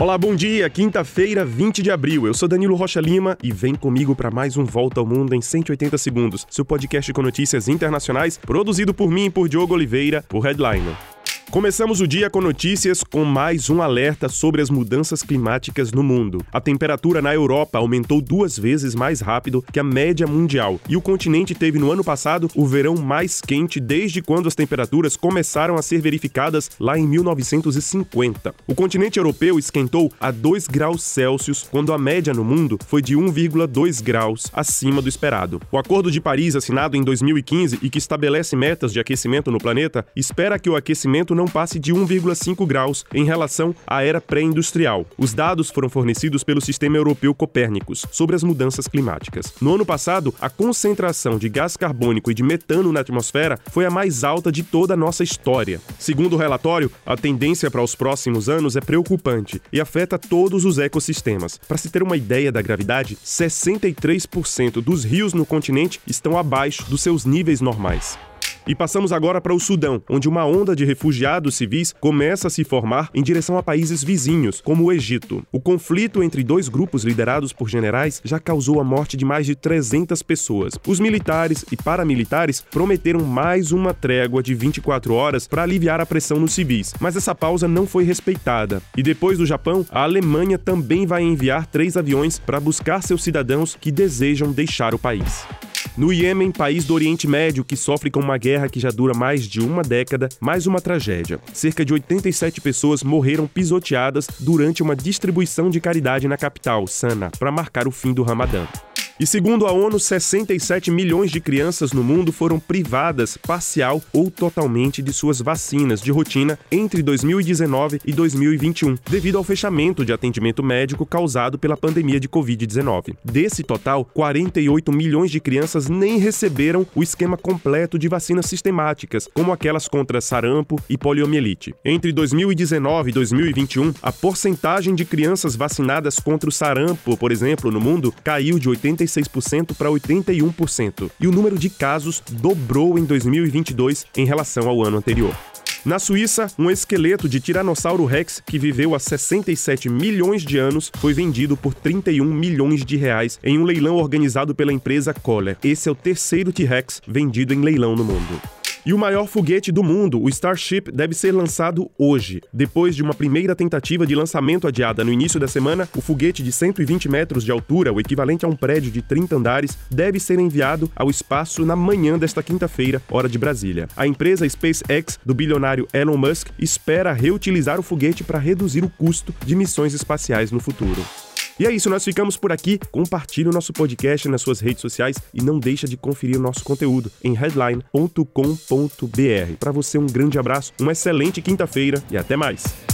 Olá, bom dia. Quinta-feira, 20 de abril. Eu sou Danilo Rocha Lima e vem comigo para mais um Volta ao Mundo em 180 segundos. Seu podcast com notícias internacionais, produzido por mim e por Diogo Oliveira, por Headliner. Começamos o dia com notícias com mais um alerta sobre as mudanças climáticas no mundo. A temperatura na Europa aumentou duas vezes mais rápido que a média mundial e o continente teve no ano passado o verão mais quente desde quando as temperaturas começaram a ser verificadas lá em 1950. O continente europeu esquentou a 2 graus Celsius quando a média no mundo foi de 1,2 graus acima do esperado. O Acordo de Paris, assinado em 2015 e que estabelece metas de aquecimento no planeta, espera que o aquecimento não passe de 1,5 graus em relação à era pré-industrial. Os dados foram fornecidos pelo Sistema Europeu Copérnicos sobre as mudanças climáticas. No ano passado, a concentração de gás carbônico e de metano na atmosfera foi a mais alta de toda a nossa história. Segundo o relatório, a tendência para os próximos anos é preocupante e afeta todos os ecossistemas. Para se ter uma ideia da gravidade, 63% dos rios no continente estão abaixo dos seus níveis normais. E passamos agora para o Sudão, onde uma onda de refugiados civis começa a se formar em direção a países vizinhos, como o Egito. O conflito entre dois grupos liderados por generais já causou a morte de mais de 300 pessoas. Os militares e paramilitares prometeram mais uma trégua de 24 horas para aliviar a pressão nos civis, mas essa pausa não foi respeitada. E depois do Japão, a Alemanha também vai enviar três aviões para buscar seus cidadãos que desejam deixar o país. No Iêmen, país do Oriente Médio que sofre com uma guerra que já dura mais de uma década, mais uma tragédia. Cerca de 87 pessoas morreram pisoteadas durante uma distribuição de caridade na capital, Sana, para marcar o fim do Ramadã. E segundo a ONU, 67 milhões de crianças no mundo foram privadas parcial ou totalmente de suas vacinas de rotina entre 2019 e 2021, devido ao fechamento de atendimento médico causado pela pandemia de Covid-19. Desse total, 48 milhões de crianças nem receberam o esquema completo de vacinas sistemáticas, como aquelas contra sarampo e poliomielite. Entre 2019 e 2021, a porcentagem de crianças vacinadas contra o sarampo, por exemplo, no mundo, caiu de 85 46% para 81%, e o número de casos dobrou em 2022 em relação ao ano anterior. Na Suíça, um esqueleto de Tiranossauro Rex que viveu há 67 milhões de anos foi vendido por 31 milhões de reais em um leilão organizado pela empresa Kohler. Esse é o terceiro T-Rex vendido em leilão no mundo. E o maior foguete do mundo, o Starship, deve ser lançado hoje. Depois de uma primeira tentativa de lançamento adiada no início da semana, o foguete de 120 metros de altura, o equivalente a um prédio de 30 andares, deve ser enviado ao espaço na manhã desta quinta-feira, hora de Brasília. A empresa SpaceX, do bilionário Elon Musk, espera reutilizar o foguete para reduzir o custo de missões espaciais no futuro. E é isso, nós ficamos por aqui. Compartilhe o nosso podcast nas suas redes sociais e não deixa de conferir o nosso conteúdo em headline.com.br. Para você um grande abraço, uma excelente quinta-feira e até mais.